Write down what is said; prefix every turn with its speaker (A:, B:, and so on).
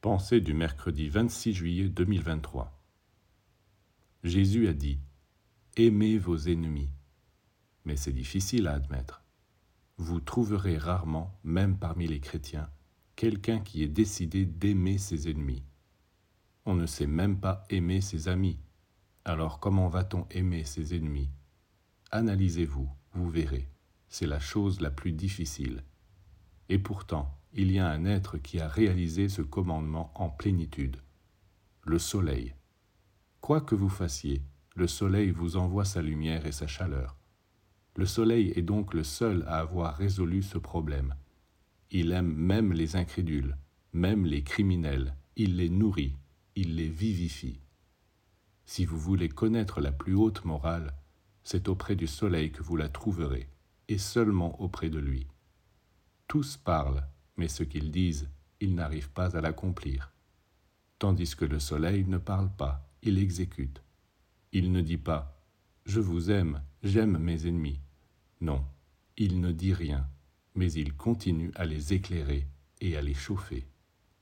A: Pensée du mercredi 26 juillet 2023. Jésus a dit Aimez vos ennemis. Mais c'est difficile à admettre. Vous trouverez rarement, même parmi les chrétiens, quelqu'un qui ait décidé d'aimer ses ennemis. On ne sait même pas aimer ses amis. Alors comment va-t-on aimer ses ennemis? Analysez-vous, vous verrez. C'est la chose la plus difficile. Et pourtant, il y a un être qui a réalisé ce commandement en plénitude, le soleil. Quoi que vous fassiez, le soleil vous envoie sa lumière et sa chaleur. Le soleil est donc le seul à avoir résolu ce problème. Il aime même les incrédules, même les criminels, il les nourrit, il les vivifie. Si vous voulez connaître la plus haute morale, c'est auprès du soleil que vous la trouverez, et seulement auprès de lui. Tous parlent, mais ce qu'ils disent, ils n'arrivent pas à l'accomplir. Tandis que le soleil ne parle pas, il exécute. Il ne dit pas ⁇ Je vous aime, j'aime mes ennemis ⁇ Non, il ne dit rien, mais il continue à les éclairer et à les chauffer.